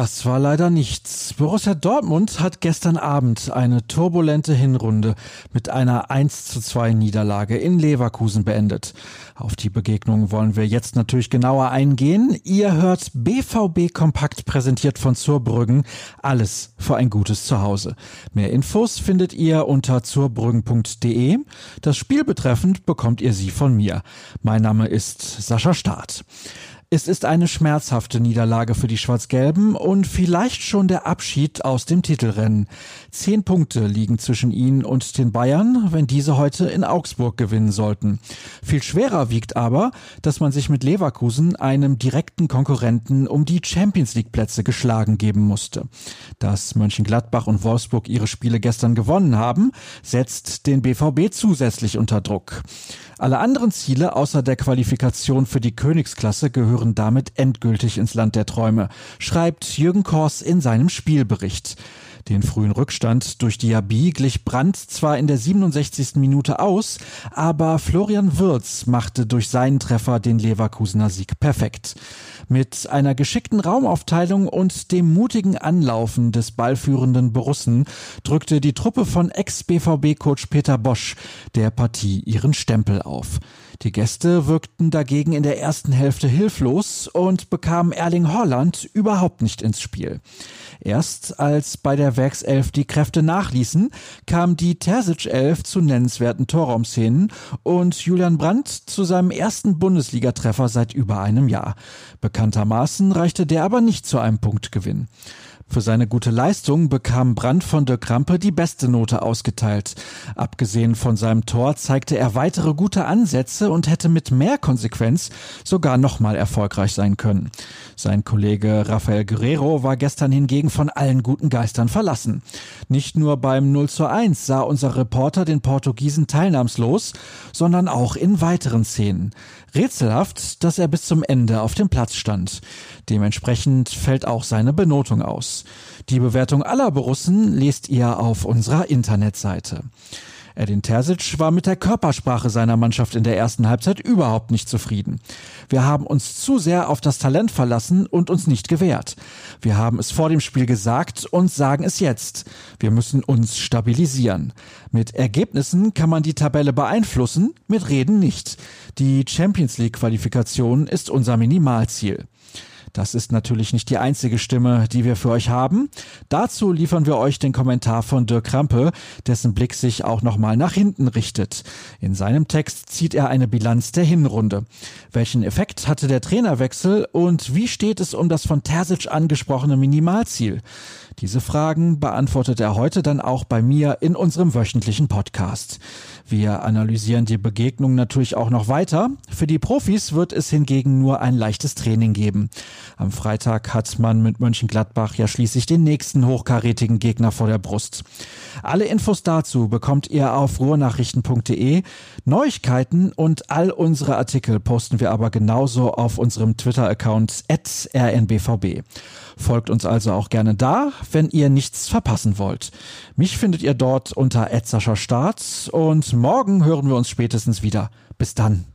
Das war leider nichts. Borussia Dortmund hat gestern Abend eine turbulente Hinrunde mit einer 1 zu 2 Niederlage in Leverkusen beendet. Auf die Begegnung wollen wir jetzt natürlich genauer eingehen. Ihr hört BVB Kompakt präsentiert von Zurbrüggen. Alles für ein gutes Zuhause. Mehr Infos findet ihr unter zurbrüggen.de. Das Spiel betreffend bekommt ihr sie von mir. Mein Name ist Sascha Staat. Es ist eine schmerzhafte Niederlage für die Schwarz-Gelben und vielleicht schon der Abschied aus dem Titelrennen. Zehn Punkte liegen zwischen ihnen und den Bayern, wenn diese heute in Augsburg gewinnen sollten. Viel schwerer wiegt aber, dass man sich mit Leverkusen einem direkten Konkurrenten um die Champions League Plätze geschlagen geben musste. Dass Mönchengladbach und Wolfsburg ihre Spiele gestern gewonnen haben, setzt den BVB zusätzlich unter Druck. Alle anderen Ziele außer der Qualifikation für die Königsklasse gehören damit endgültig ins Land der Träume, schreibt Jürgen Kors in seinem Spielbericht. Den frühen Rückstand durch Diaby glich Brandt zwar in der 67. Minute aus, aber Florian Würz machte durch seinen Treffer den Leverkusener Sieg perfekt. Mit einer geschickten Raumaufteilung und dem mutigen Anlaufen des ballführenden Borussen drückte die Truppe von Ex-BVB-Coach Peter Bosch der Partie ihren Stempel auf auf. Die Gäste wirkten dagegen in der ersten Hälfte hilflos und bekamen Erling Holland überhaupt nicht ins Spiel. Erst als bei der Werkself die Kräfte nachließen, kam die Terzic-Elf zu nennenswerten Torraumszenen und Julian Brandt zu seinem ersten Bundesligatreffer seit über einem Jahr. Bekanntermaßen reichte der aber nicht zu einem Punktgewinn. Für seine gute Leistung bekam Brandt von der Krampe die beste Note ausgeteilt. Abgesehen von seinem Tor zeigte er weitere gute Ansätze und hätte mit mehr Konsequenz sogar nochmal erfolgreich sein können. Sein Kollege Rafael Guerrero war gestern hingegen von allen guten Geistern verlassen. Nicht nur beim 0 zu 1 sah unser Reporter den Portugiesen teilnahmslos, sondern auch in weiteren Szenen. Rätselhaft, dass er bis zum Ende auf dem Platz stand. Dementsprechend fällt auch seine Benotung aus. Die Bewertung aller Borussen lest ihr auf unserer Internetseite. Edin Terzic war mit der Körpersprache seiner Mannschaft in der ersten Halbzeit überhaupt nicht zufrieden. Wir haben uns zu sehr auf das Talent verlassen und uns nicht gewehrt. Wir haben es vor dem Spiel gesagt und sagen es jetzt. Wir müssen uns stabilisieren. Mit Ergebnissen kann man die Tabelle beeinflussen, mit Reden nicht. Die Champions League Qualifikation ist unser Minimalziel. Das ist natürlich nicht die einzige Stimme, die wir für euch haben. Dazu liefern wir euch den Kommentar von Dirk Krampe, dessen Blick sich auch nochmal nach hinten richtet. In seinem Text zieht er eine Bilanz der Hinrunde. Welchen Effekt hatte der Trainerwechsel und wie steht es um das von Terzic angesprochene Minimalziel? Diese Fragen beantwortet er heute dann auch bei mir in unserem wöchentlichen Podcast. Wir analysieren die Begegnung natürlich auch noch weiter. Für die Profis wird es hingegen nur ein leichtes Training geben. Am Freitag hat man mit Mönchengladbach ja schließlich den nächsten hochkarätigen Gegner vor der Brust. Alle Infos dazu bekommt ihr auf ruhrnachrichten.de. Neuigkeiten und all unsere Artikel posten wir aber genauso auf unserem Twitter-Account rnbvb. Folgt uns also auch gerne da, wenn ihr nichts verpassen wollt. Mich findet ihr dort unter Start und morgen hören wir uns spätestens wieder. Bis dann.